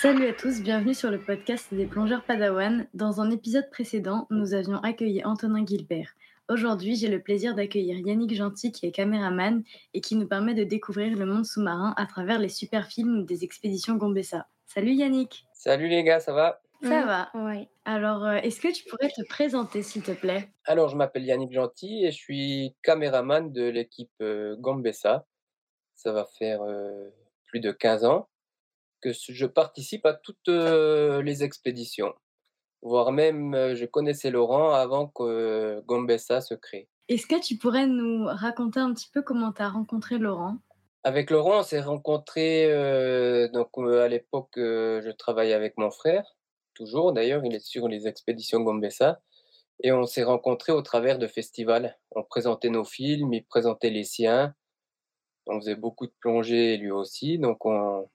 Salut à tous, bienvenue sur le podcast des plongeurs Padawan. Dans un épisode précédent, nous avions accueilli Antonin Gilbert. Aujourd'hui, j'ai le plaisir d'accueillir Yannick Gentil qui est caméraman et qui nous permet de découvrir le monde sous-marin à travers les super films des expéditions Gombessa. Salut Yannick Salut les gars, ça va? Ça va Oui. Alors, euh, est-ce que tu pourrais te présenter s'il te plaît? Alors, je m'appelle Yannick Gentil et je suis caméraman de l'équipe euh, Gambessa. Ça va faire euh, plus de 15 ans que je participe à toutes euh, les expéditions. Voire même, euh, je connaissais Laurent avant que Gambessa se crée. Est-ce que tu pourrais nous raconter un petit peu comment tu as rencontré Laurent? Avec Laurent, on s'est rencontrés, euh, donc euh, à l'époque, euh, je travaillais avec mon frère, toujours d'ailleurs, il est sur les expéditions Gambessa. Et on s'est rencontrés au travers de festivals. On présentait nos films, il présentait les siens. On faisait beaucoup de plongées lui aussi, donc on,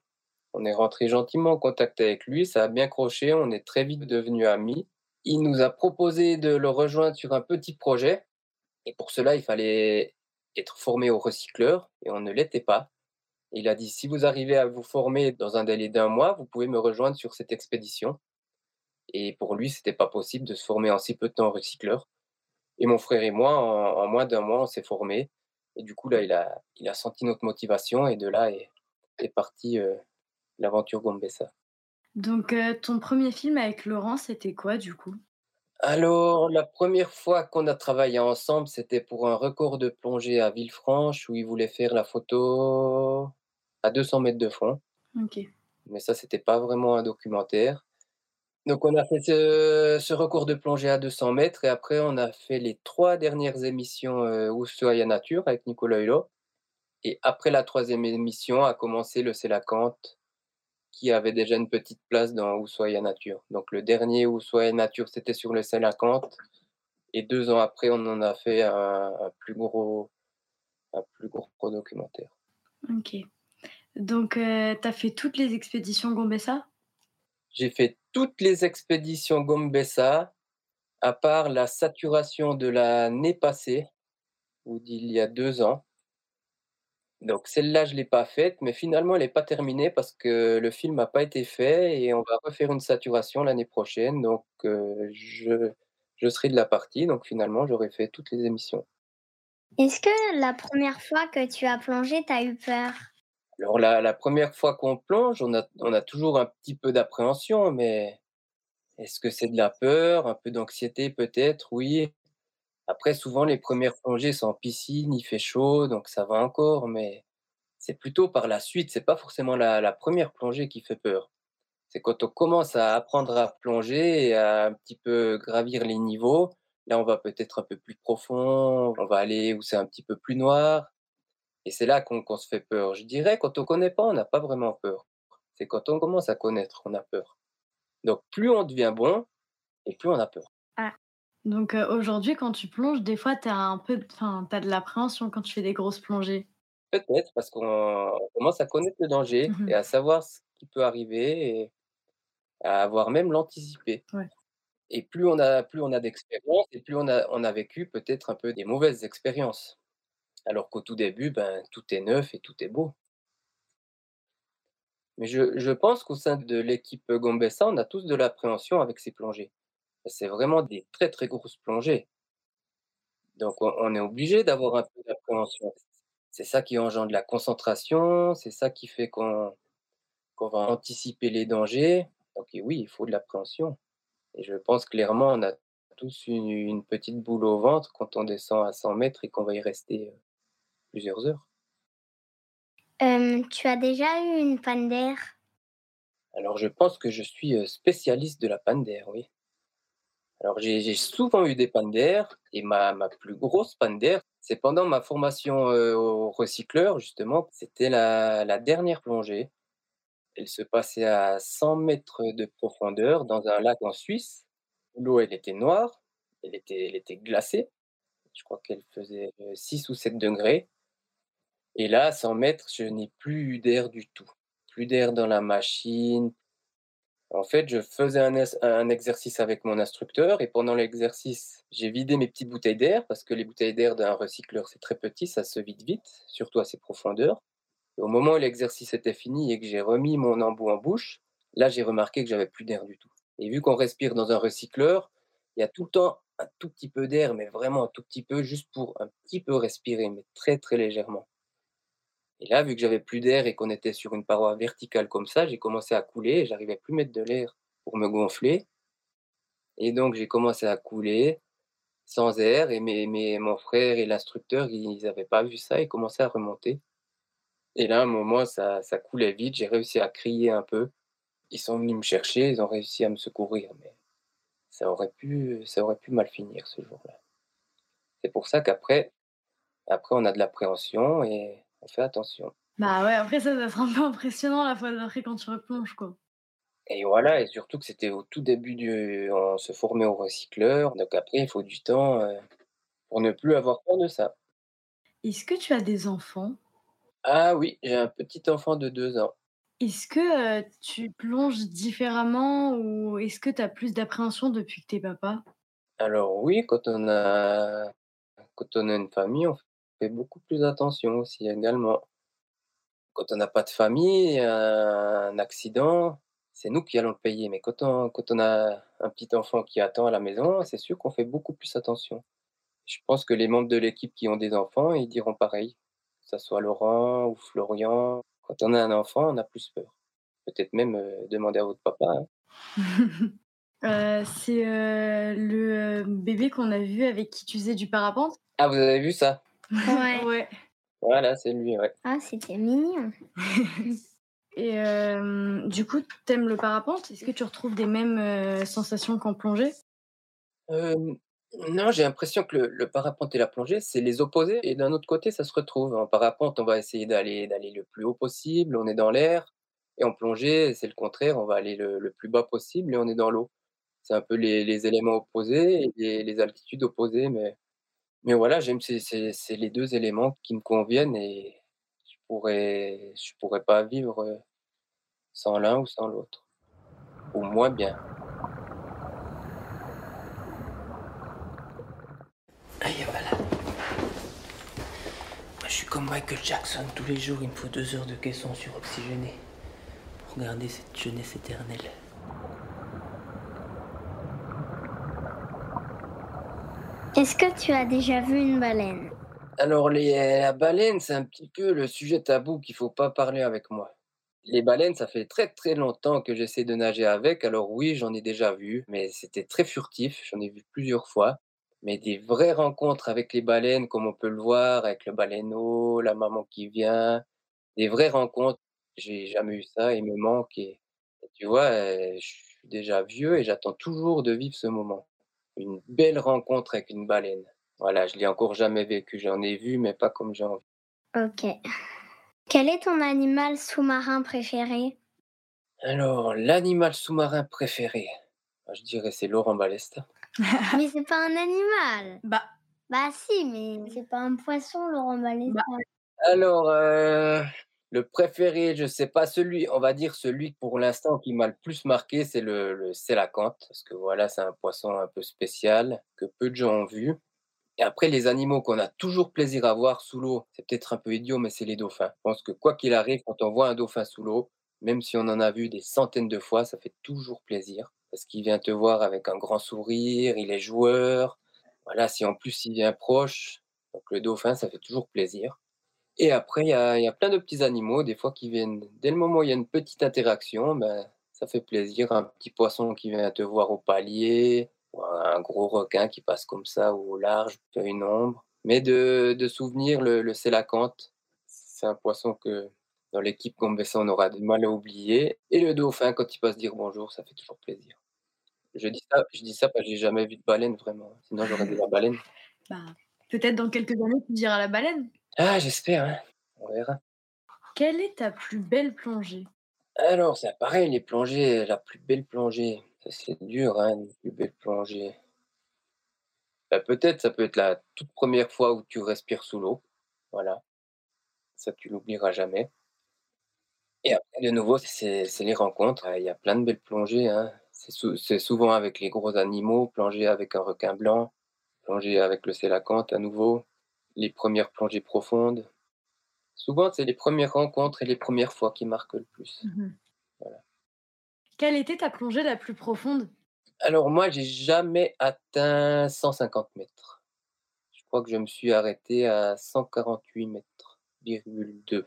on est rentré gentiment en contact avec lui. Ça a bien croché, on est très vite devenus amis. Il nous a proposé de le rejoindre sur un petit projet. Et pour cela, il fallait être formé au recycleur et on ne l'était pas. Il a dit si vous arrivez à vous former dans un délai d'un mois, vous pouvez me rejoindre sur cette expédition. Et pour lui, c'était pas possible de se former en si peu de temps au recycleur. Et mon frère et moi, en, en moins d'un mois, on s'est formés. Et du coup, là, il a, il a senti notre motivation et de là est, est partie euh, l'aventure Gombessa. Donc, euh, ton premier film avec Laurent, c'était quoi du coup? Alors, la première fois qu'on a travaillé ensemble, c'était pour un record de plongée à Villefranche où il voulait faire la photo à 200 mètres de fond. Ok. Mais ça, c'était pas vraiment un documentaire. Donc, on a fait ce, ce record de plongée à 200 mètres et après, on a fait les trois dernières émissions euh, Nature avec Nicolas Hulot. Et après la troisième émission a commencé le Sélacanthe qui avait déjà une petite place dans Ushuaia Nature. Donc, le dernier Ushuaia Nature, c'était sur le Sélacanthe. Et deux ans après, on en a fait un, un plus gros, un plus gros documentaire. Ok. Donc, euh, tu as fait toutes les expéditions Gombessa? J'ai fait toutes les expéditions Gombessa, à part la saturation de l'année passée, ou d'il y a deux ans. Donc celle-là, je ne l'ai pas faite, mais finalement, elle n'est pas terminée parce que le film n'a pas été fait et on va refaire une saturation l'année prochaine. Donc euh, je, serai de la partie, donc finalement, j'aurai fait toutes les émissions. Est-ce que la première fois que tu as plongé, tu as eu peur? Alors la, la première fois qu'on plonge, on a, on a toujours un petit peu d'appréhension, mais est-ce que c'est de la peur, un peu d'anxiété peut-être? Oui. Après, souvent, les premières plongées sont en piscine, il fait chaud, donc ça va encore, mais c'est plutôt par la suite, c'est pas forcément la, la première plongée qui fait peur. C'est quand on commence à apprendre à plonger et à un petit peu gravir les niveaux, là, on va peut-être un peu plus profond, on va aller où c'est un petit peu plus noir, et c'est là qu'on qu'on se fait peur. Je dirais, quand on connaît pas, on n'a pas vraiment peur. C'est quand on commence à connaître, on a peur. Donc, plus on devient bon, et plus on a peur. Donc, euh, aujourd'hui, quand tu plonges, des fois, tu as un peu, enfin, t'as de l'appréhension quand tu fais des grosses plongées. Peut-être parce qu'on on commence à connaître le danger Mhm. et à savoir ce qui peut arriver et à avoir même l'anticiper. Ouais. Et plus on a, plus on a d'expérience et plus on a, on a vécu peut-être un peu des mauvaises expériences. Alors qu'au tout début, ben, tout est neuf et tout est beau. Mais je, pense qu'au sein de l'équipe Gombessa, on a tous de l'appréhension avec ces plongées. C'est vraiment des très très grosses plongées. Donc on, est obligé d'avoir un peu d'appréhension. C'est ça qui engendre la concentration, c'est ça qui fait qu'on va anticiper les dangers. Donc oui, il faut de l'appréhension. Et je pense clairement, on a tous une, une petite boule au ventre quand on descend à 100 mètres et qu'on va y rester euh, plusieurs heures. Euh, Tu as déjà eu une panne d'air? Alors je pense que je suis euh, spécialiste de la panne d'air, oui. Alors j'ai souvent eu des pannes d'air et ma, ma plus grosse panne d'air, c'est pendant ma formation euh, au recycleur, justement. C'était la, la dernière plongée. Elle se passait à 100 mètres de profondeur dans un lac en Suisse. L'eau, elle était noire, elle était, elle était glacée. Je crois qu'elle faisait euh, 6 ou 7 degrés. Et là, à 100 mètres, je n'ai plus eu d'air du tout. Plus d'air dans la machine, En fait, je faisais un, un exercice avec mon instructeur et pendant l'exercice, j'ai vidé mes petites bouteilles d'air parce que les bouteilles d'air d'un recycleur, c'est très petit, ça se vide vite, surtout à ces profondeurs. Et au moment où l'exercice était fini et que j'ai remis mon embout en bouche, là, j'ai remarqué que j'avais plus d'air du tout. Et vu qu'on respire dans un recycleur, il y a tout le temps un tout petit peu d'air, mais vraiment un tout petit peu, juste pour un petit peu respirer, mais très très légèrement. Et là, vu que j'avais plus d'air et qu'on était sur une paroi verticale comme ça, j'ai commencé à couler et j'arrivais plus à mettre de l'air pour me gonfler. Et donc, j'ai commencé à couler sans air et mes, mes- mon frère et l'instructeur, ils n'avaient pas vu ça, ils commençaient à remonter. Et là, à un moment, ça, ça coulait vite, j'ai réussi à crier un peu. Ils sont venus me chercher, ils ont réussi à me secourir, mais ça aurait pu, ça aurait pu mal finir ce jour-là. C'est pour ça qu'après, après, on a de l'appréhension et on fait attention. Bah ouais, après ça doit être un peu impressionnant la fois d'après quand tu replonges, quoi. Et voilà, et surtout que c'était au tout début du, on se formait au recycleur, donc après, il faut du temps euh, pour ne plus avoir peur de ça. Est-ce que tu as des enfants? Ah oui, j'ai un petit enfant de deux ans. Est-ce que euh, tu plonges différemment ou est-ce que tu as plus d'appréhension depuis que t'es papa? Alors oui, quand on a, quand on a une famille, on fait beaucoup plus attention aussi également. Quand on n'a pas de famille, un accident, c'est nous qui allons le payer. Mais quand on, quand on a un petit enfant qui attend à la maison, c'est sûr qu'on fait beaucoup plus attention. Je pense que les membres de l'équipe qui ont des enfants, ils diront pareil. Que ce soit Laurent ou Florian. Quand on a un enfant, on a plus peur. Peut-être même euh, demander à votre papa. hein. Euh, C'est euh, le bébé qu'on a vu avec qui tu faisais du parapente? Ah, vous avez vu ça? Ouais. Ouais. Voilà, c'est lui, ouais. Ah, c'était mignon. Et euh, du coup, t'aimes le parapente? Est-ce que tu retrouves des mêmes euh, sensations qu'en plongée? Euh, non, j'ai l'impression que le, le parapente et la plongée, c'est les opposés. Et d'un autre côté, ça se retrouve. En parapente, on va essayer d'aller d'aller le plus haut possible, on est dans l'air. Et en plongée, c'est le contraire, on va aller le, le plus bas possible et on est dans l'eau. C'est un peu les, les éléments opposés et les, les altitudes opposées. Mais, mais voilà, j'aime ces, ces- c'est les deux éléments qui me conviennent et je pourrais, je pourrais pas vivre euh, sans l'un ou sans l'autre. Ou moins bien. Aïe, voilà. Moi, je suis comme Michael Jackson. Tous les jours, il me faut deux heures de caisson suroxygéné pour garder cette jeunesse éternelle. Est-ce que tu as déjà vu une baleine? Alors, les, la baleine, c'est un petit peu le sujet tabou qu'il faut pas parler avec moi. Les baleines, ça fait très très longtemps que j'essaie de nager avec. Alors oui, j'en ai déjà vu, mais c'était très furtif. J'en ai vu plusieurs fois. Mais des vraies rencontres avec les baleines, comme on peut le voir, avec le baleineau, la maman qui vient, des vraies rencontres, j'ai jamais eu ça. Il me manque. Et, tu vois, euh, je suis déjà vieux et j'attends toujours de vivre ce moment. Une belle rencontre avec une baleine. Voilà, je l'ai encore jamais vécu. J'en ai vu, mais pas comme j'ai envie. Ok. Quel est ton animal sous-marin préféré? Alors, l'animal sous-marin préféré, Ah, je dirais c'est Laurent Balesta. Mais c'est pas un animal. Bah, Bah si, mais c'est pas un poisson, Laurent Balesta. Alors, euh, le préféré, je sais pas, celui, on va dire celui pour l'instant qui m'a le plus marqué, c'est le, le parce que voilà, c'est un poisson un peu spécial que peu de gens ont vu. Et après, les animaux qu'on a toujours plaisir à voir sous l'eau, c'est peut-être un peu idiot, mais c'est les dauphins. Je pense que quoi qu'il arrive, quand on voit un dauphin sous l'eau, même si on en a vu des centaines de fois, ça fait toujours plaisir. Parce qu'il vient te voir avec un grand sourire, il est joueur. Voilà, si en plus il vient proche, donc le dauphin, ça fait toujours plaisir. Et après, il y a, plein de petits animaux, des fois qui viennent, dès le moment où il y a une petite interaction, ben, ça fait plaisir. Un petit poisson qui vient te voir au palier, ou un gros requin qui passe comme ça au large, une ombre. Mais de, souvenir, le, le c'est un poisson que dans l'équipe Gombessa, on aura du mal à oublier. Et le dauphin, quand il passe dire bonjour, ça fait toujours plaisir. Je dis ça, je dis ça parce que j'ai jamais vu de baleine vraiment. Sinon, j'aurais dit la baleine. bah peut-être dans quelques années, tu diras la baleine. Ah, j'espère, hein. On verra. Quelle est ta plus belle plongée? Alors, c'est pareil, les plongées, la plus belle plongée. Ça, c'est dur, hein, une plus belle plongée. Bah, peut-être, ça peut être la toute première fois où tu respires sous l'eau. Voilà. Ça, tu l'oublieras jamais. Et après, de nouveau, c'est les rencontres. Il y a plein de belles plongées, hein. C'est sou c'est souvent avec les gros animaux, plonger avec un requin blanc, plonger avec le sélacanthe à nouveau, les premières plongées profondes. Souvent, c'est les premières rencontres et les premières fois qui marquent le plus. Mmh Voilà. Quelle était ta plongée la plus profonde? Alors moi, j'ai jamais atteint 150 mètres. Je crois que je me suis arrêté à 148 mètres, virgule 2.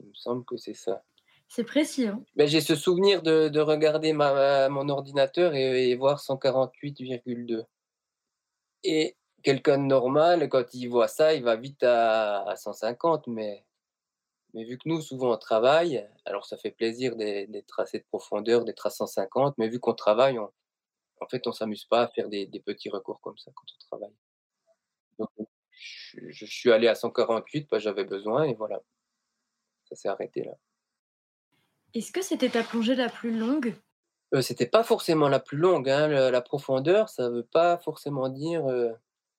Il me semble que c'est ça. C'est précis, hein? Mais j'ai ce souvenir de de regarder ma mon ordinateur et et voir 148,2 et quelqu'un de normal, quand il voit ça, il va vite à à 150 mais mais vu que nous, souvent, on travaille, alors ça fait plaisir d'ê d'être à cette profondeur, d'être à 150, mais vu qu'on travaille, on en fait, on s'amuse pas à faire des des petits recours comme ça quand on travaille. Donc je je suis allé à 148 parce que j'avais besoin et voilà. Ça s'est arrêté là. Est-ce que c'était ta plongée la plus longue? Heu, c'était pas forcément la plus longue, hein, le la profondeur, ça veut pas forcément dire, heu,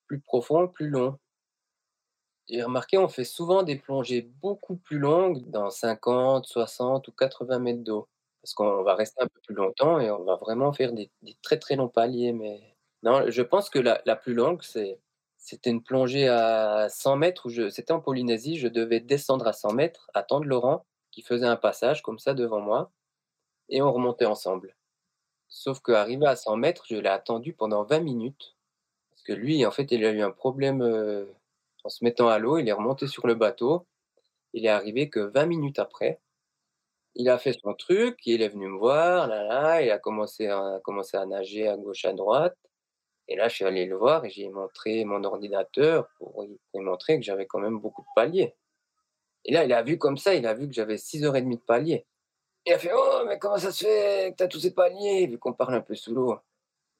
plus profond, plus long. J'ai remarqué, on fait souvent des plongées beaucoup plus longues, dans 50, 60 ou 80 mètres d'eau. Parce qu'on va rester un peu plus longtemps et on va vraiment faire des très, très longs paliers, mais non, je pense que la plus longue, c'était une plongée à 100 mètres c'était en Polynésie, je devais descendre à 100 mètres, attendre Laurent qui faisait un passage comme ça devant moi et on remontait ensemble. Sauf qu'arrivé à 100 mètres, je l'ai attendu pendant 20 minutes lui, en fait, il a eu un problème, heu, en se mettant à l'eau, il est remonté sur le bateau. Il est arrivé que 20 minutes après. Il a fait son truc, il est venu me voir, là, là, il a commencé à commencé à nager à gauche, à droite et là, je suis allé le voir et j'ai montré mon ordinateur pour lui montrer que j'avais quand même beaucoup de paliers et là, il a vu comme ça, il a vu que j'avais 6 heures et demie de paliers. Il a fait: «Oh mais comment ça se fait que tu as tous ces paliers?» vu qu'on parle un peu sous l'eau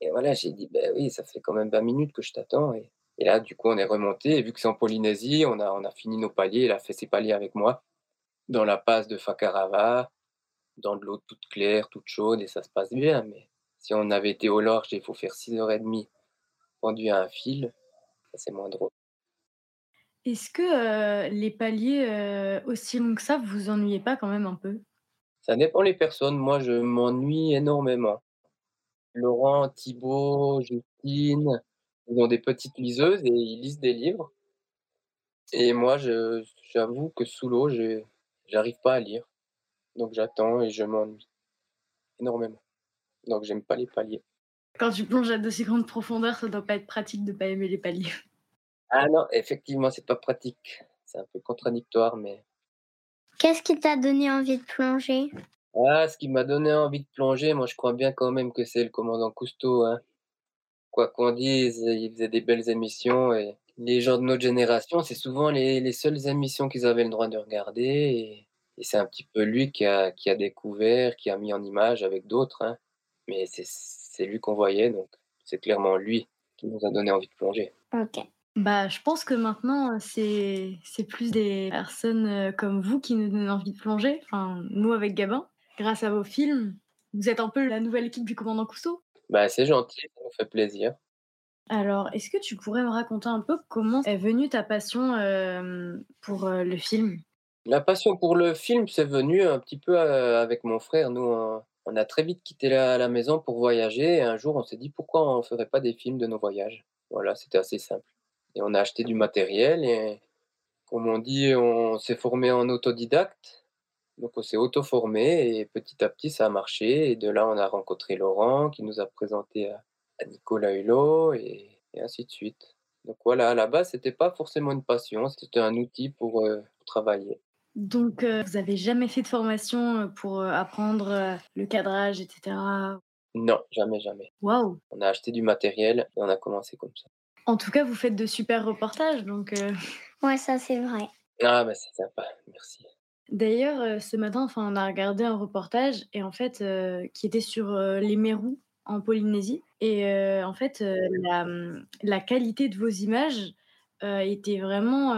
et voilà, j'ai dit: «Beh oui, ça fait quand même 20 minutes que je t'attends» et et là, du coup, on est remontés et vu que c'est en Polynésie, on a on a fini nos paliers. Il a fait ses paliers avec moi, dans la passe de Fakarava, dans de l'eau toute claire, toute chaude et ça se passe bien, mais si on avait été au large il faut faire 6 heures et demie pendu à un fil, ça c'est moins drôle. Est-ce que, heu, les paliers, heu, aussi longs que ça, vous vous ennuyez pas quand même un peu? Ça dépend les personnes, moi je m'ennuie énormément. Laurent, Thibaut, Justine, ils ont des petites liseuses et ils lisent des livres et moi j'avoue que sous l'eau, je j'arrive pas à lire, donc j'attends et je m'ennuie énormément, donc j'aime pas les paliers. Quand tu plonges à d'aussi grande profondeur, ça doit pas être pratique de pas aimer les paliers. Ah non, effectivement, c'est pas pratique. C'est un peu contradictoire, mais Qu'est-ce qui t'a donné envie de plonger? Ah, ce qui m'a donné envie de plonger, moi je crois bien quand même que c'est le commandant Cousteau, hein. Quoi qu'on dise, il faisait des belles émissions et les gens de notre génération, c'est souvent les les seules émissions qu'ils avaient le droit de regarder et c'est un petit peu lui qui a qui a découvert, qui a mis en image avec d'autres, hein, mais c'est lui qu'on voyait, donc c'est clairement lui qui nous a donné envie de plonger. OK. Bah, je pense que maintenant, c'est plus des personnes, heu, comme vous qui nous donnent envie de plonger. Enfin, nous avec Gabin, grâce à vos films, vous êtes un peu la nouvelle équipe du commandant Cousteau. Bah, c'est gentil, ça nous fait plaisir. Alors, est-ce que tu pourrais me raconter un peu comment est venue ta passion, hem, pour, heu, le film? La passion pour le film, c'est venu un petit peu, heu, avec mon frère. Nous, on a très vite quitté la la maison pour voyager et un jour on s'est dit: «Pourquoi on ferait pas des films de nos voyages?» voilà, c'était assez simple et on a acheté du matériel et comme on dit, on s'est formé en autodidacte, donc on s'est auto-formé et petit à petit ça a marché et de là, on a rencontré Laurent qui nous a présenté à à Nicolas Hulot et et ainsi de suite. Donc voilà, à la base, c'était pas forcément une passion, c'était un outil pour, pour travailler. Donc, heu, vous avez jamais fait de formation, heu, pour, apprendre, le cadrage et cetera? Non, jamais, jamais. Waouh! On a acheté du matériel et on a commencé comme ça. En tout cas, vous faites de super reportages donc, Ouais, ça c'est vrai. Ah bah, c'est sympa, merci. D'ailleurs, heu, ce matin, enfin, on a regardé un reportage et en fait, heu, qui était sur, heu, les mérous en Polynésie et en fait, la, la qualité de vos images, était vraiment,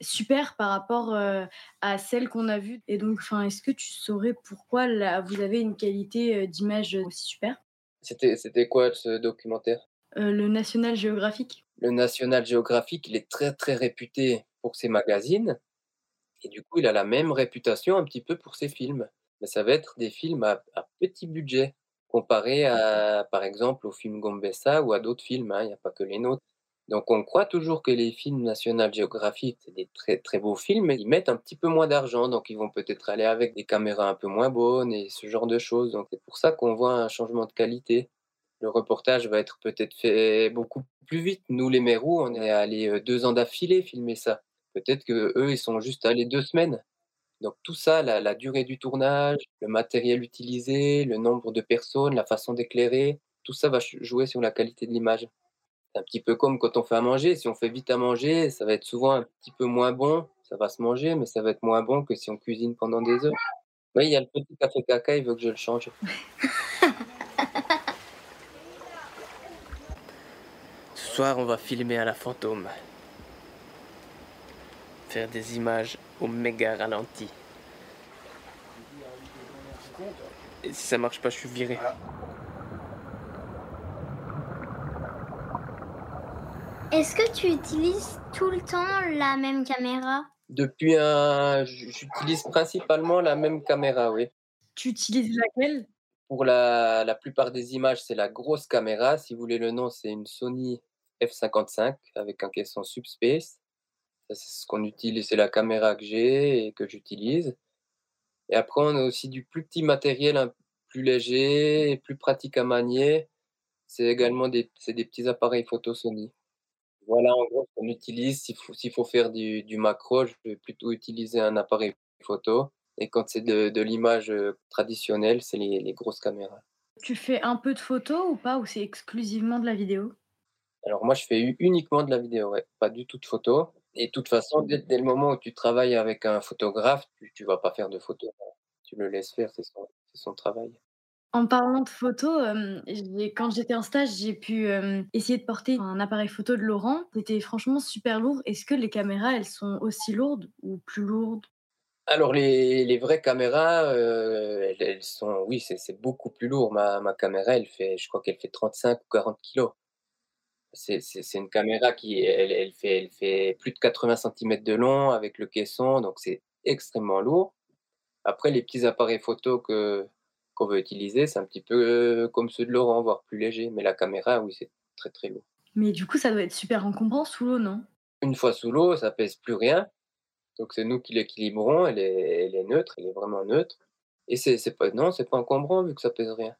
super par rapport, à celles qu'on a vues et donc enfin, est-ce que tu saurais pourquoi la vous avez une qualité, d'image, aussi super? C'était c'était quoi ce documentaire? Le National Geographic. Le National Geographic, il est très, très réputé pour ses magazines et du coup, il a la même réputation un petit peu pour ses films. Mais ça va être des films à, à petit budget, comparé à, par exemple, aux films Gombessa ou à d'autres films, hein, il n'y a pas que les nôtres. Donc on croit toujours que les films National Geographic, c'est des très très beaux films, mais ils mettent un petit peu moins d'argent, donc ils vont peut-être aller avec des caméras un peu moins bonnes et ce genre de choses. Donc c'est pour ça qu'on voit un changement de qualité. Le reportage va être peut-être fait beaucoup plus vite. Nous, les Mérous, on est allés euh, deux ans d'affilée filmer ça. Peut-être que eux, ils sont juste allés deux semaines. Donc tout ça, la, la durée du tournage, le matériel utilisé, le nombre de personnes, la façon d'éclairer, tout ça va jouer sur la qualité de l'image. C'est un petit peu comme quand on fait à manger. Si on fait vite à manger, ça va être souvent un petit peu moins bon. Ça va se manger, mais ça va être moins bon que si on cuisine pendant des heures. Oui, il y a le petit café caca, il veut que je le change. Ce soir, on va filmer à la fantôme. Faire des images au méga ralenti. Et si ça marche pas, je suis viré. Est-ce que tu utilises tout le temps la même caméra? Depuis un... J'utilise principalement la même caméra, oui. Tu utilises laquelle? Pour la, la plupart des images, c'est la grosse caméra. Si vous voulez le nom, c'est une Sony F55 avec un caisson Subspace. C'est ce qu'on utilise, c'est la caméra que j'ai et que j'utilise. Et après, on a aussi du plus petit matériel, un plus léger et plus pratique à manier. C'est également des, c'est des petits appareils photo Sony. Voilà, en gros, ce qu'on utilise. S'il faut, s'il faut faire du, du macro, je vais plutôt utiliser un appareil photo. Et quand c'est de, de l'image euh, traditionnelle, c'est les, les grosses caméras. Tu fais un peu de photos ou pas Ou c'est exclusivement de la vidéo? Alors moi, je fais uniquement de la vidéo, ouais. pas du tout de photos. Et de toute façon, dès, dès le moment où tu travailles avec un photographe, tu ne vas pas faire de photos. Tu le laisses faire, c'est son, travail. En parlant de photos, j'ai quand j'étais en stage, j'ai pu, hem, essayer de porter un appareil photo de Laurent. C'était franchement super lourd. Est-ce que les caméras, elles sont aussi lourdes ou plus lourdes? Alors les, les vraies caméras, euh, elles, elles sont, oui, c'est c'est beaucoup plus lourd. Ma, ma caméra, elle fait, je crois qu'elle fait 35 ou 40 kilos. C'est une caméra qui, elle, elle fait, elle fait plus de 80 cm de long avec le caisson, donc c'est extrêmement lourd. Après, les petits appareils photo que qu'on veut utiliser, c'est un petit peu euh, comme ceux de Laurent, voire plus léger. Mais la caméra, oui, c'est très très lourd. Mais du coup, ça doit être super encombrant sous l'eau, non? Une fois sous l'eau, ça pèse plus rien. Donc c'est nous qui l'équilibrons, elle est, elle est neutre, elle est vraiment neutre. Et c'est c'est pas, non, c'est pas encombrant vu que ça pèse rien.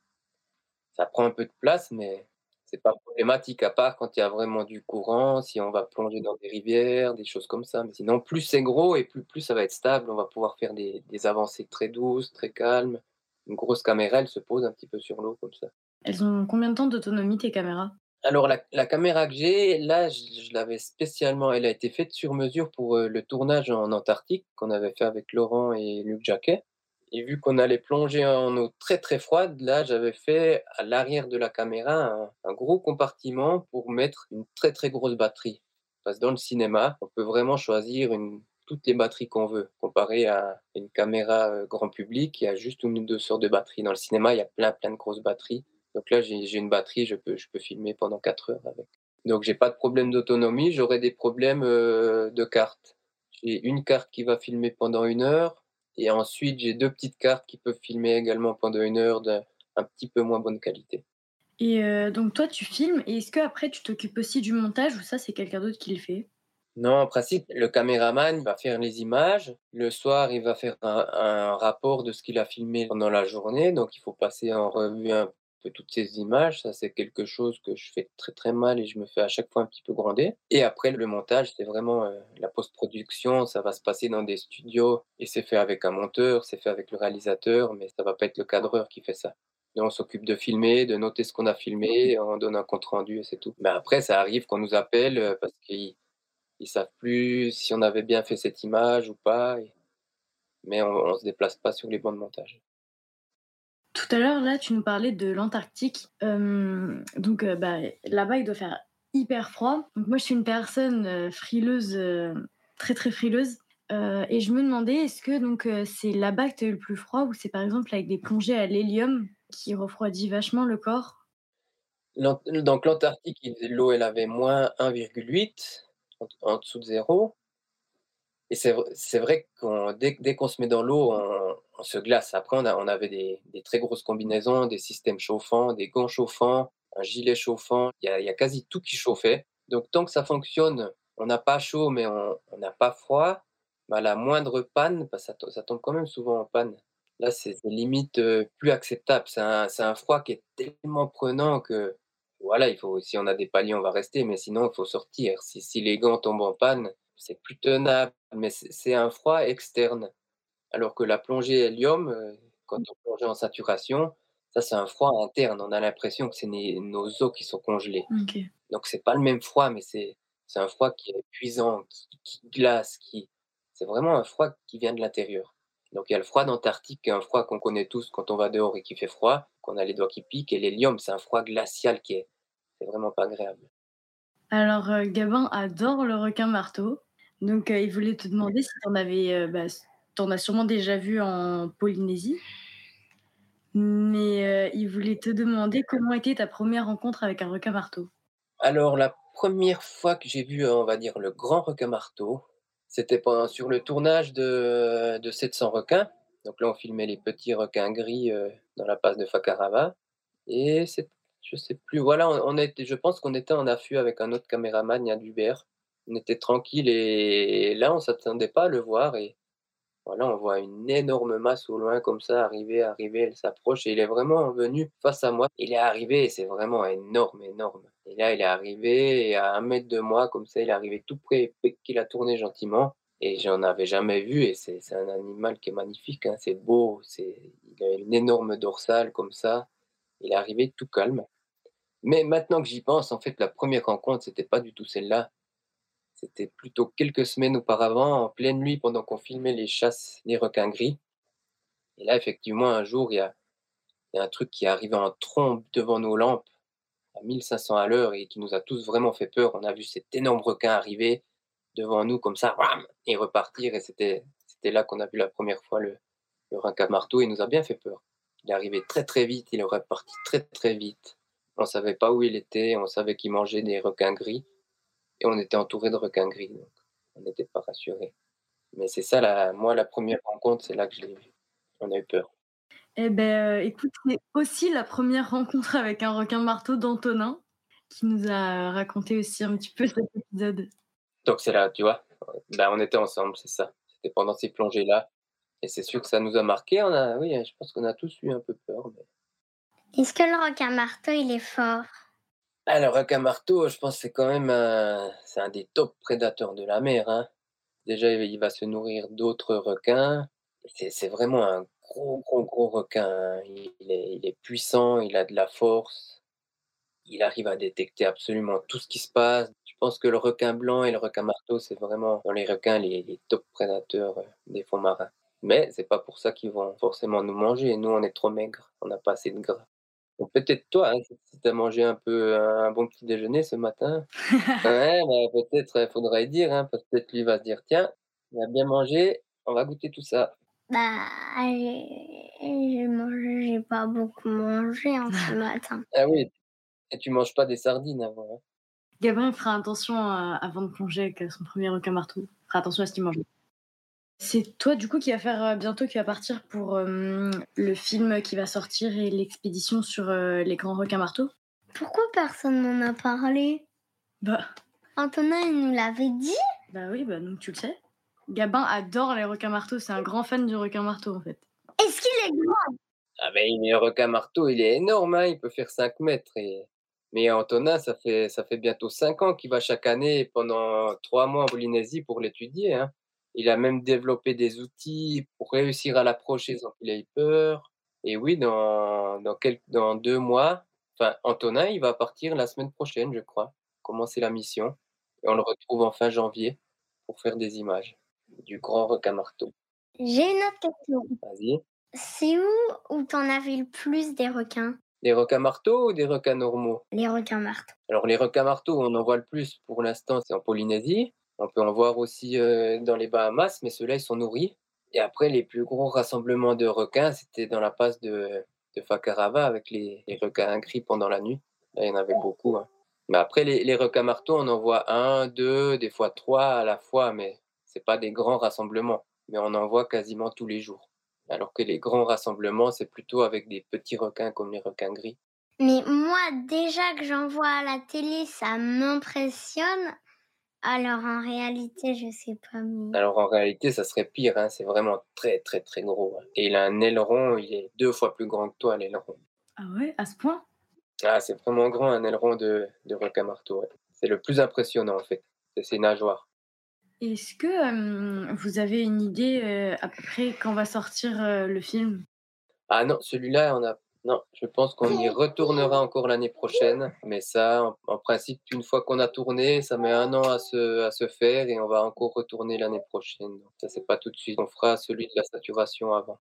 Ça prend un peu de place, mais c'est pas problématique à part quand il y a vraiment du courant, si on va plonger dans des rivières, des choses comme ça. Mais sinon, plus c'est gros et plus, plus ça va être stable, on va pouvoir faire des, des avancées très douces, très calmes. Une grosse caméra, elle se pose un petit peu sur l'eau comme ça. Elles ont combien de temps d'autonomie, tes caméras? Alors la, la caméra que j'ai, là, je, je l'avais spécialement, elle a été faite sur mesure pour euh, le tournage en Antarctique qu'on avait fait avec Laurent et Luc Jacquet. Et vu qu'on allait plonger en eau très très froide, là, j'avais fait à l'arrière de la caméra un, gros compartiment pour mettre une très très grosse batterie. Parce que dans le cinéma, on peut vraiment choisir toutes les batteries qu'on veut, comparé à une caméra euh, grand public qui a juste une ou deux sortes de batteries. Dans le cinéma, il y a plein plein de grosses batteries. Donc là, j'ai une batterie, je peux, je peux filmer pendant 4 heures avec. Donc j'ai pas de problème d'autonomie, j'aurai des problèmes euh, de carte. J'ai une carte qui va filmer pendant une heure, et ensuite j'ai deux petites cartes qui peuvent filmer également pendant une heure d'un un petit peu moins bonne qualité. Et heu, donc toi, tu filmes et est-ce qu'après tu t'occupes aussi du montage ou ça, c'est quelqu'un d'autre qui le fait? Non, en principe, le caméraman va faire les images. Le soir, il va faire un, un rapport de ce qu'il a filmé pendant la journée. Donc, il faut passer en revue un toutes ces images. Ça, c'est quelque chose que je fais très très mal et je me fais à chaque fois un petit peu gronder. Et après, le montage, c'est vraiment euh, la post-production. Ça va se passer dans des studios et c'est fait avec un monteur, c'est fait avec le réalisateur, mais ça va pas être le cadreur qui fait ça. On s'occupe de filmer, de noter ce qu'on a filmé, on donne un compte rendu et c'est tout. Mais après, ça arrive qu'on nous appelle euh, parce qu'ils ils savent plus si on avait bien fait cette image ou pas. Mais on, on se déplace pas sur les bancs de montage. Tout à l'heure, là, tu nous parlais de l'Antarctique. Hem, donc heu, bah, là-bas, il doit faire hyper froid. Donc moi, je suis une personne, heu, frileuse, heu, très, très frileuse, et je me demandais, est-ce que donc c'est là-bas que tu as eu le plus froid ou c'est par exemple avec des plongées à l'hélium qui refroidit vachement le corps? Donc l'Antarctique, l'eau elle avait moins 1,8 en, en dessous de zéro. Et c'est vrai qu'on dès dès qu'on se met dans l'eau, on on se glace. Après on a on avait des des très grosses combinaisons, des systèmes chauffants, des gants chauffants, un gilet chauffant. Il y a il y a quasi tout qui chauffait. Donc tant que ça fonctionne, on n'a pas chaud, mais on n'a pas froid. À la moindre panne, bah, ça to ça tombe quand même souvent en panne. Là, c'est limite, heu, plus acceptable. C'est un un froid qui est tellement prenant que, voilà, il faut si on a des paliers, on va rester, mais sinon il faut sortir. Si si les gants tombent en panne, c'est plus tenable, mais c'est un froid externe. Alors que la plongée hélium, heu, quand on plongeait en saturation, ça c'est un froid interne. On a l'impression que c'est nos os qui sont congelés. OK. Donc c'est pas le même froid, mais c'est c'est un froid qui est épuisant, qui qui glace, qui c'est vraiment un froid qui vient de l'intérieur. Donc il y a le froid d'Antarctique, qui un froid qu'on connaît tous quand on va dehors et qu'il fait froid, qu'on a les doigts qui piquent et l'hélium, c'est un froid glacial qui est c'est vraiment pas agréable. Alors, heu, Gabin adore le requin marteau, donc heu, il voulait te demander si tu en avais, bah, s tu en as sûrement déjà vu en Polynésie, mais heu, il voulait te demander comment était ta première rencontre avec un requin marteau? Alors la première fois que j'ai vu, heu, on va dire le grand requin marteau, c'était sur le tournage de de 700 requins. Donc là, on filmait les petits requins gris, heu, dans la passe de Fakarava et je sais plus, voilà, on était je pense qu'on était en affût avec un autre caméraman, Yann Hubert. On était tranquille et là, on s'attendait pas à le voir et voilà, on voit une énorme masse au loin comme ça arriver, arriver, elle s'approche et il est vraiment venu face à moi. Il est arrivé et c'est vraiment énorme, énorme. Et là, il est arrivé et à un mètre de moi comme ça, il est arrivé tout près, pic qu'il a tourné gentiment et j'en avais jamais vu et c'est c'est un animal qui est magnifique, hein, c'est beau, c'est il a une énorme dorsale comme ça. Il est arrivé tout calme. Mais maintenant que j'y pense, en fait, la première rencontre, c'était pas du tout celle-là. C'était plutôt quelques semaines auparavant, en pleine nuit, pendant qu'on filmait les chasses des requins gris. Et là, effectivement, un jour, il y a, y a un truc qui est arrivé en trombe devant nos lampes à 1500 à l'heure et qui nous a tous vraiment fait peur. On a vu cet énorme requin arriver devant nous comme ça, et repartir. Et c'était, là qu'on a vu la première fois le, le requin marteau. Il nous a bien fait peur. Il est arrivé très très vite, il est reparti très très vite. On savait pas où il était, on savait qu'il mangeait des requins gris et on était entouré de requins gris, donc on n'était pas rassurés. Mais c'est ça, la, moi, la première rencontre, c'est là que je l'ai vu. On a eu peur. Eh beh, heu, écoute, c'est aussi la première rencontre avec un requin marteau d'Antonin, qui nous a raconté aussi un petit peu cet épisode. Donc c'est là, tu vois, bah, on était ensemble, c'est ça. C'était pendant ces plongées-là. Et c'est sûr que ça nous a marqué. On a, oui, je pense qu'on a tous eu un peu peur. Mais... Est-ce que le requin marteau, il est fort? Ah, le requin marteau, je pense que c'est quand même un, c'est un des top prédateurs de la mer. Hein. Déjà, il va se nourrir d'autres requins. C'est vraiment un gros, gros, gros requin. hein. Il est, il est puissant, il a de la force. Il arrive à détecter absolument tout ce qui se passe. Je pense que le requin blanc et le requin marteau, c'est vraiment dans les requins les, les top prédateurs euh, des fonds marins. Mais c'est pas pour ça qu'ils vont forcément nous manger. Nous, on est trop maigres, on n'a pas assez de gras. Donc peut-être toi, hein, si tu as mangé un peu un bon petit déjeuner ce matin, ouais, bah, peut-être il faudrait dire, hein, parce que peut-être lui va se dire, tiens, on a bien mangé, on va goûter tout ça. Bah, j'ai mangé, j'ai pas beaucoup mangé hein, ce matin. Ah oui, et tu manges pas des sardines avant. hein. Gabin fera attention, heu, avant de plonger avec, son premier requin marteau. Fera attention à ce qu'il mange. C'est toi, du coup, qui va faire, heu, bientôt qui va partir pour, hem, le film qui va sortir et l'expédition sur, heu, les grands requins marteaux? Pourquoi personne m'en a parlé? Bah Antonin, il nous l'avait dit? Bah oui, bah donc tu le sais. Gabin adore les requins marteaux, c'est un grand fan du requin marteau, en fait. Est-ce qu'il est grand? Ah ben, mais le requin marteau, il est énorme, hein, il peut faire 5 mètres. Et... Mais Antonin, ça fait, ça fait bientôt 5 ans qu'il va chaque année pendant 3 mois en Polynésie pour l'étudier. hein. Il a même développé des outils pour réussir à l'approcher sans qu'il ait peur. Et oui, dans, dans, quelques, dans deux mois, enfin, Antonin, il va partir la semaine prochaine, je crois, commencer la mission. Et on le retrouve en fin janvier pour faire des images du grand requin marteau. J'ai une autre question. Vas-y. C'est où où t'en as vu le plus des requins? Des requins marteaux ou des requins normaux? Les requins marteaux. Alors les requins marteaux, on en voit le plus pour l'instant, c'est en Polynésie. On peut en voir aussi euh, dans les Bahamas, mais ceux-là, ils sont nourris. Et après, les plus gros rassemblements de requins, c'était dans la passe de, de Fakarava avec les, requins gris pendant la nuit. Là, il y en avait beaucoup. hein. Mais après, les, les requins marteaux, on en voit un, deux, des fois trois à la fois, mais C'est pas des grands rassemblements, mais on en voit quasiment tous les jours. Alors que les grands rassemblements, c'est plutôt avec des petits requins comme les requins gris. Mais moi, déjà que j'en vois à la télé, ça m'impressionne. Alors en réalité, je sais pas. Mais... Alors en réalité, ça serait pire. Hein. C'est vraiment très très très gros. hein. Et il a un aileron, il est deux fois plus grand que toi, l'aileron. Ah ouais, à ce point? Ah, c'est vraiment grand, un aileron de, de requin marteau. ouais. C'est le plus impressionnant en fait. C'est ses nageoires. Est-ce que euh, vous avez une idée euh, à peu près quand va sortir euh, le film? Ah non, celui-là, on a. Non, je pense qu'on y retournera encore l'année prochaine. Mais ça, en, principe, une fois qu'on a tourné, ça met un an à se, à se faire et on va encore retourner l'année prochaine. Donc, ça, c'est pas tout de suite. On fera celui de la saturation avant.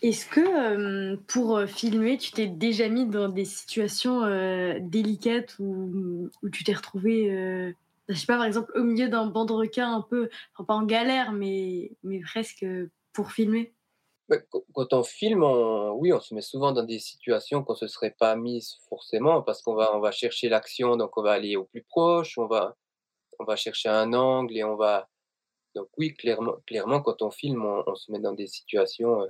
Est-ce que euh, pour euh, filmer, tu t'es déjà mis dans des situations euh, délicates où, où tu t'es retrouvé, euh, je sais pas, par exemple, au milieu d'un banc de requins un peu, enfin, pas en galère, mais, mais presque pour filmer? Ouais, qu- Quand on filme, on- oui, on se met souvent dans des situations qu'on se serait pas mise forcément parce qu'on va, on va chercher l'action, donc on va aller au plus proche, on va, on va chercher un angle et on va. Donc oui, clairement, clairement, quand on filme, on, on se met dans des situations euh,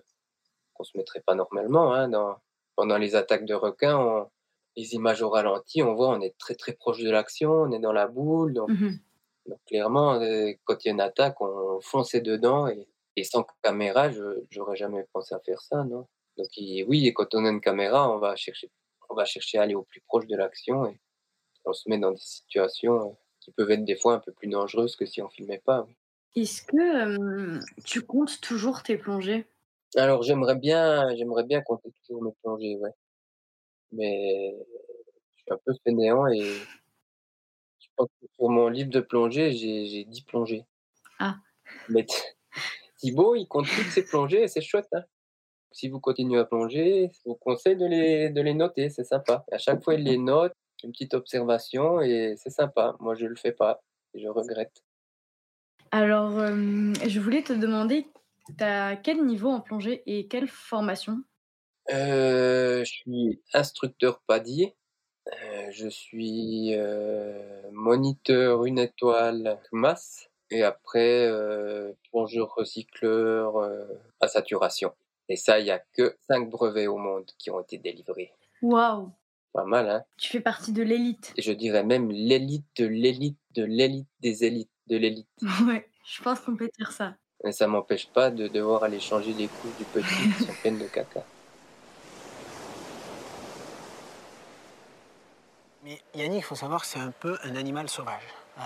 qu'on se mettrait pas normalement. Hein, dans, pendant les attaques de requins, on- les images au ralenti, on voit, on est très très proche de l'action, on est dans la boule. Donc, Mhm. donc clairement, euh, quand il y a une attaque, on fonçait dedans et, et sans caméra, je j'aurais jamais pensé à faire ça, non? Donc oui, et quand on a une caméra, on va chercher, on va chercher à aller au plus proche de l'action et on se met dans des situations euh, qui peuvent être des fois un peu plus dangereuses que si on filmait pas. oui. Est-ce que euh, tu comptes toujours tes plongées? Alors j'aimerais bien, j'aimerais bien compter toujours mes plongées, ouais. Mais je suis un peu fainéant et je pense que sur mon livre de plongée, j'ai j'ai 10 plongées. Ah. Mais Thibaut, il compte toutes ses plongées et c'est chouette. Hein. Si vous continuez à plonger, je vous conseille de les, de les noter, c'est sympa. À chaque fois, il les note, une petite observation et c'est sympa. Moi, je le fais pas et je regrette. Alors, euh, je voulais te demander, t'as quel niveau en plongée et quelle formation? Euh, je suis instructeur PADI. Euh, je suis euh, moniteur une étoile masse et après euh, plongeur recycleur euh, à saturation. Et ça, il y a que cinq brevets au monde qui ont été délivrés. Waouh Pas mal, hein Tu fais partie de l'élite. Je dirais même l'élite de l'élite de l'élite des élites de l'élite. Ouais, je pense qu'on peut dire ça. Mais ça m'empêche pas de devoir aller changer les couches du petit qui sont pleines de caca. Mais Yannick, il faut savoir que c'est un peu un animal sauvage. Euh,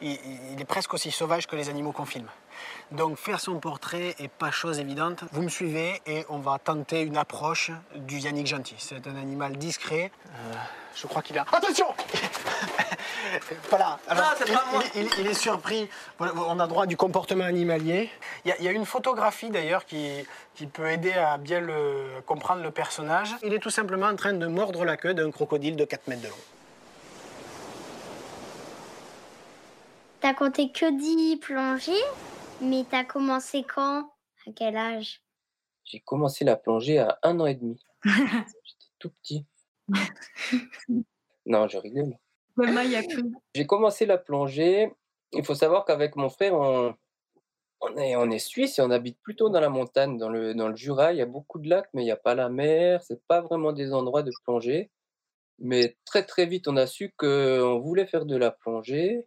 Il, il est presque aussi sauvage que les animaux qu'on filme. Donc faire son portrait est pas chose évidente. Vous me suivez et on va tenter une approche du Yannick gentil. C'est un animal discret. Euh, je crois qu'il a... Attention Voilà. Alors, Ah, il, est surpris. On a droit du comportement animalier. Il y a, il y a une photographie d'ailleurs qui, qui peut aider à bien le, comprendre le personnage. Il est tout simplement en train de mordre la queue d'un crocodile de 4 mètres de long. T'as compté que 10 plongées, mais t'as commencé quand? À quel âge? J'ai commencé la plongée à un an et demi. J'étais tout petit. non, je rigole. Maman, il y a. J'ai commencé la plongée. Il faut savoir qu'avec mon frère, on, on est, on est suisse et on habite plutôt dans la montagne, dans le, dans le Jura. Il y a beaucoup de lacs, mais il n'y a pas la mer. C'est pas vraiment des endroits de plongée. Mais très très vite, on a su qu'on voulait faire de la plongée.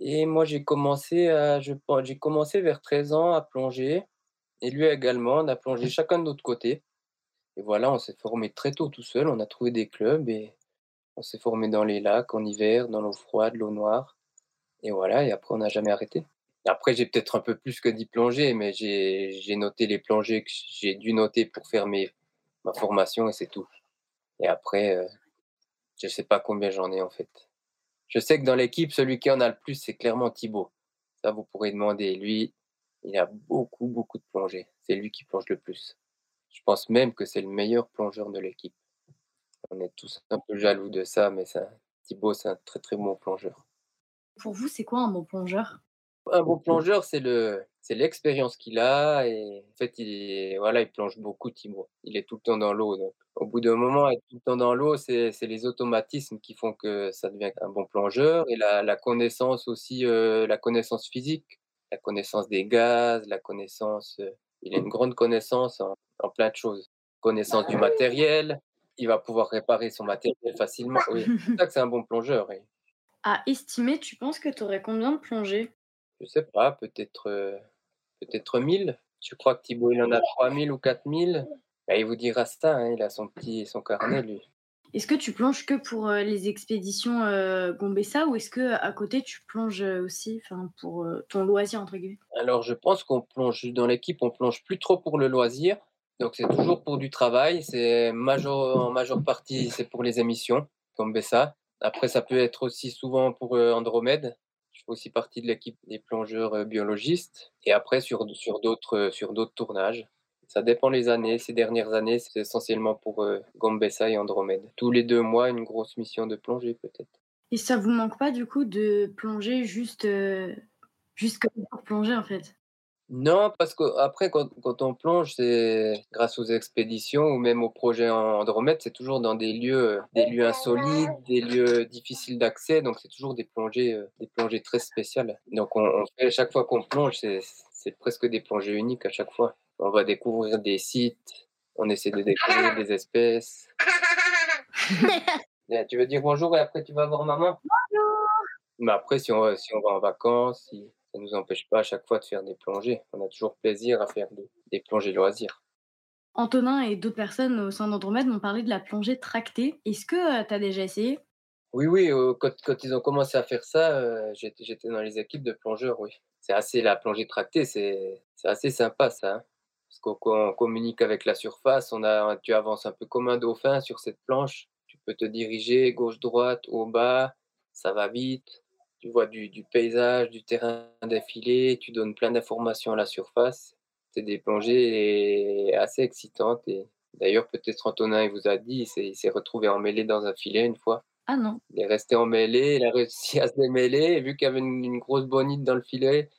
Et moi, j'ai commencé à, je j'ai commencé vers 13 ans à plonger. Et lui également, on a plongé chacun de notre côté. Et voilà, on s'est formé très tôt tout seul. On a trouvé des clubs et on s'est formé dans les lacs en hiver, dans l'eau froide, l'eau noire. Et voilà, et après, on n'a jamais arrêté. Après, j'ai peut-être un peu plus que 10 plongées, mais j'ai j'ai noté les plongées que j'ai dû noter pour faire mes, ma formation et c'est tout. Et après, euh, je sais pas combien j'en ai en fait. Je sais que dans l'équipe, celui qui en a le plus, c'est clairement Thibaut. Ça, vous pourrez demander. Lui, il a beaucoup, beaucoup de plongées. C'est lui qui plonge le plus. Je pense même que c'est le meilleur plongeur de l'équipe. On est tous un peu jaloux de ça, mais ça, Thibaut, c'est un très, très bon plongeur. Pour vous, c'est quoi un bon plongeur? Un bon plongeur, c'est le, c'est l'expérience qu'il a et en fait, il, est- voilà, il plonge beaucoup, Thibaut. Il est tout le temps dans l'eau. Donc, au bout d'un moment, être tout le temps dans l'eau, c'est, les automatismes qui font que ça devient un bon plongeur et la, la connaissance aussi, euh, la connaissance physique. la connaissance des gaz, la connaissance. il a une grande connaissance en, en plein de choses. Connaissance du matériel, il va pouvoir réparer son matériel facilement. Oui, c'est ça que c'est un bon plongeur. oui. À estimer, tu penses que tu aurais combien de plongées? Je sais pas, peut-être euh, peut-être 1000. Je crois que Thibaut, il en a 3000 ou 4000. Bah, il vous dira ça, hein, il a son petit son carnet, lui. Est-ce que tu plonges que pour euh, les expéditions euh, Gombessa ou est-ce que à côté tu plonges euh, aussi, pour euh, ton loisir entre guillemets? Alors, je pense qu'on plonge dans l'équipe, on plonge plus trop pour le loisir. Donc, c'est toujours pour du travail. C'est major, en majeure partie, c'est pour les émissions, comme Bessa. Après, ça peut être aussi souvent pour Andromède. Je fais aussi partie de l'équipe des plongeurs biologistes. Et après, sur, sur d'autres sur d'autres tournages. Ça dépend les années. Ces dernières années, c'est essentiellement pour euh, Gombessa et Andromède. Tous les deux mois, une grosse mission de plongée, peut-être. Et ça vous manque pas du coup de plonger juste, euh, juste comme pour plonger en fait? Non, parce qu'après, quand, quand on plonge, c'est grâce aux expéditions ou même aux projets Andromède, c'est toujours dans des lieux, euh, des lieux insolites, des lieux difficiles d'accès. Donc, c'est toujours des plongées, des plongées très spéciales. Donc, on, on fait, chaque fois qu'on plonge, c'est c'est presque des plongées uniques à chaque fois. On va découvrir des sites, on essaie de découvrir des espèces. Eh, Tu veux dire bonjour et après tu vas voir maman? Mais après, si on, si on va en vacances, si, ça ne nous empêche pas à chaque fois de faire des plongées. On a toujours plaisir à faire des, des plongées loisirs. Antonin et d'autres personnes au sein d'Andromède m'ont parlé de la plongée tractée. Est-ce que tu as déjà essayé? Oui, oui, euh, quand, ils ont commencé à faire ça, euh, j'étais dans les équipes de plongeurs, oui. C'est assez, la plongée tractée, c'est assez sympa ça. hein. Parce qu'on communique avec la surface, on a, tu avances un peu comme un dauphin sur cette planche. Tu peux te diriger gauche-droite, haut, bas, ça va vite. Tu vois du, paysage, du terrain défilé, tu donnes plein d'informations à la surface. C'est des plongées assez excitantes. Et d'ailleurs, peut-être Antonin il vous a dit, il s'est retrouvé emmêlé dans un filet une fois. Ah non. Il est resté emmêlé, il a réussi à se démêler, et vu qu'il y avait une, une grosse bonite dans le filet,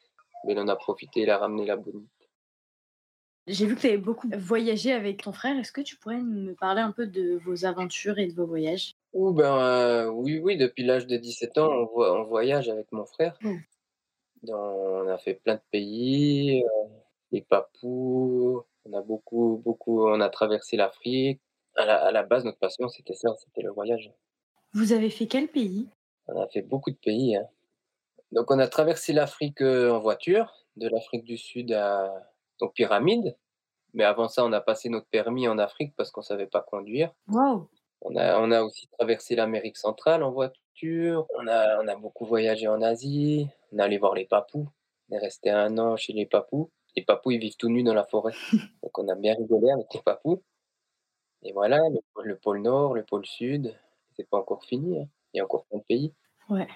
mais il en a profité, il a ramené la bonite. J'ai vu que tu avais beaucoup voyagé avec ton frère. Est-ce que tu pourrais me parler un peu de vos aventures et de vos voyages? Ou ben euh, oui, oui, depuis l'âge de 17 ans, on, vo- on voyage avec mon frère. Mm. Dans- on a fait plein de pays, euh, les Papous, on a beaucoup, beaucoup, on a traversé l'Afrique. À la, à la base, notre passion, c'était ça, c'était le voyage. Vous avez fait quel pays? On a fait beaucoup de pays. hein. Donc, on a traversé l'Afrique euh, en voiture, de l'Afrique du Sud à aux pyramides. Mais avant ça, on a passé notre permis en Afrique parce qu'on savait pas conduire. Wow On a, on a aussi traversé l'Amérique centrale en voiture. On a, on a beaucoup voyagé en Asie. On est allé voir les Papous. On est resté un an chez les Papous. Les Papous, ils vivent tout nus dans la forêt. Donc, on a bien rigolé avec les Papous. Et voilà, le pôle Nord, le pôle Sud. C'est pas encore fini. hein. Il y a encore plein de pays. Ouais.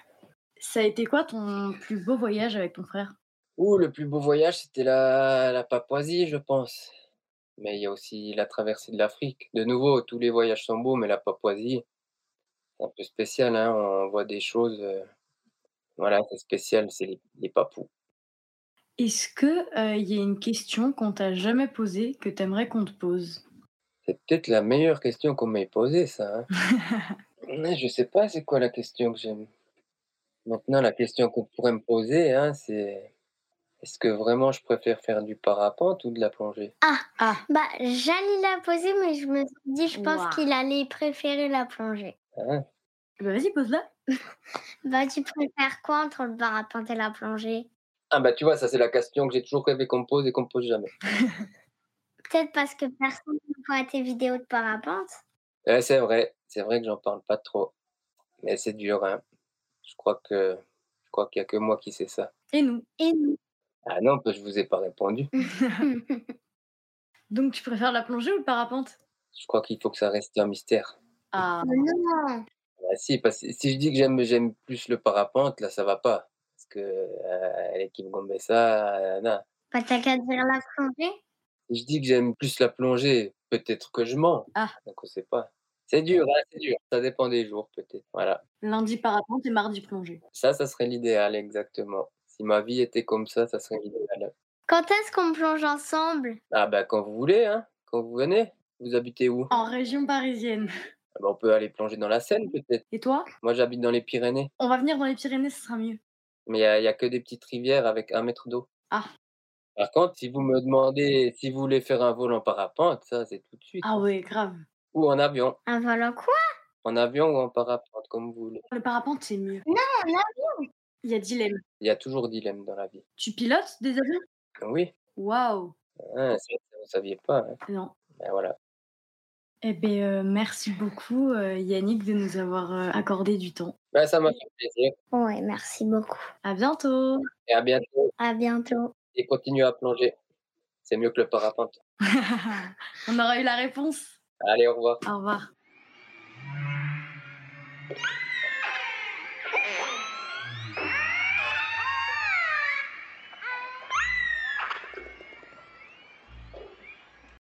Ça a été quoi ton plus beau voyage avec ton frère? Ouh, le plus beau voyage, c'était la, la Papouasie, je pense. Mais il y a aussi la traversée de l'Afrique. De nouveau, tous les voyages sont beaux, mais la Papouasie, c'est un peu spécial, hein. On voit des choses. euh, Voilà, c'est spécial, c'est les, les Papous. Est-ce que il y a une question qu'on t'a jamais posée que t'aimerais qu'on te pose? C'est peut-être la meilleure question qu'on m'ait posée, ça. hein. Mais je sais pas c'est quoi la question que j'aime? Maintenant, la question qu'on pourrait me poser, hein, c'est est-ce que vraiment je préfère faire du parapente ou de la plongée? Ah Bah, j'allais la poser, mais je me suis dit, je pense Ouah. qu'il allait préférer la plongée. Hein bah vas-y, pose-la. Bah, tu préfères quoi entre le parapente et la plongée? Ah bah tu vois, ça c'est la question que j'ai toujours rêvé qu'on me pose et qu'on me pose jamais. Peut-être parce que personne ne voit tes vidéos de parapente? Ouais, c'est vrai, c'est vrai que j'en parle pas trop. Mais c'est dur, hein. Je crois que je crois qu'il y a que moi qui sais ça. Et nous. Et nous Ah non, parce que je vous ai pas répondu. Donc tu préfères la plongée ou le parapente? Je crois qu'il faut que ça reste un mystère. Ah. non Ah si, parce que si je dis que j'aime j'aime plus le parapente, là ça va pas. Parce que euh, l'équipe Gombessa, euh, non. Bah, t'as qu'à dire la plongée. Si je dis que j'aime plus la plongée, peut-être que je mens. Ah. Donc on sait pas. C'est dur, hein, c'est dur. Ça dépend des jours, peut-être. Voilà. Lundi parapente et mardi plongée. Ça, ça serait l'idéal, exactement. Si ma vie était comme ça, ça serait l'idéal. Quand est-ce qu'on plonge ensemble? Ah bah quand vous voulez, hein. Quand vous venez. Vous habitez où? En région parisienne. Ah bah, On peut aller plonger dans la Seine, peut-être. Et toi? Moi, j'habite dans les Pyrénées. On va venir dans les Pyrénées, ce sera mieux. Mais il n'y a, que des petites rivières avec un mètre d'eau. Ah. Par contre, si vous me demandez si vous voulez faire un vol en parapente, ça, c'est tout de suite. Ah ouais, grave. Ou en avion. Un vol en quoi? En avion ou en parapente, comme vous voulez. Le parapente, c'est mieux. Non, l'avion. Il y a dilemme. Il y a toujours dilemme dans la vie. Tu pilotes des avions? Oui. Waouh. Ah, ça, vous ne saviez pas. Hein. Non. Ben voilà. Eh bien, merci beaucoup, euh, Yannick, de nous avoir euh, accordé du temps. Ben, ça m'a fait plaisir. Ouais, merci beaucoup. À bientôt. Et à bientôt. À bientôt. Et continuez à plonger. C'est mieux que le parapente. On aura eu la réponse. Allez, au revoir. Au revoir.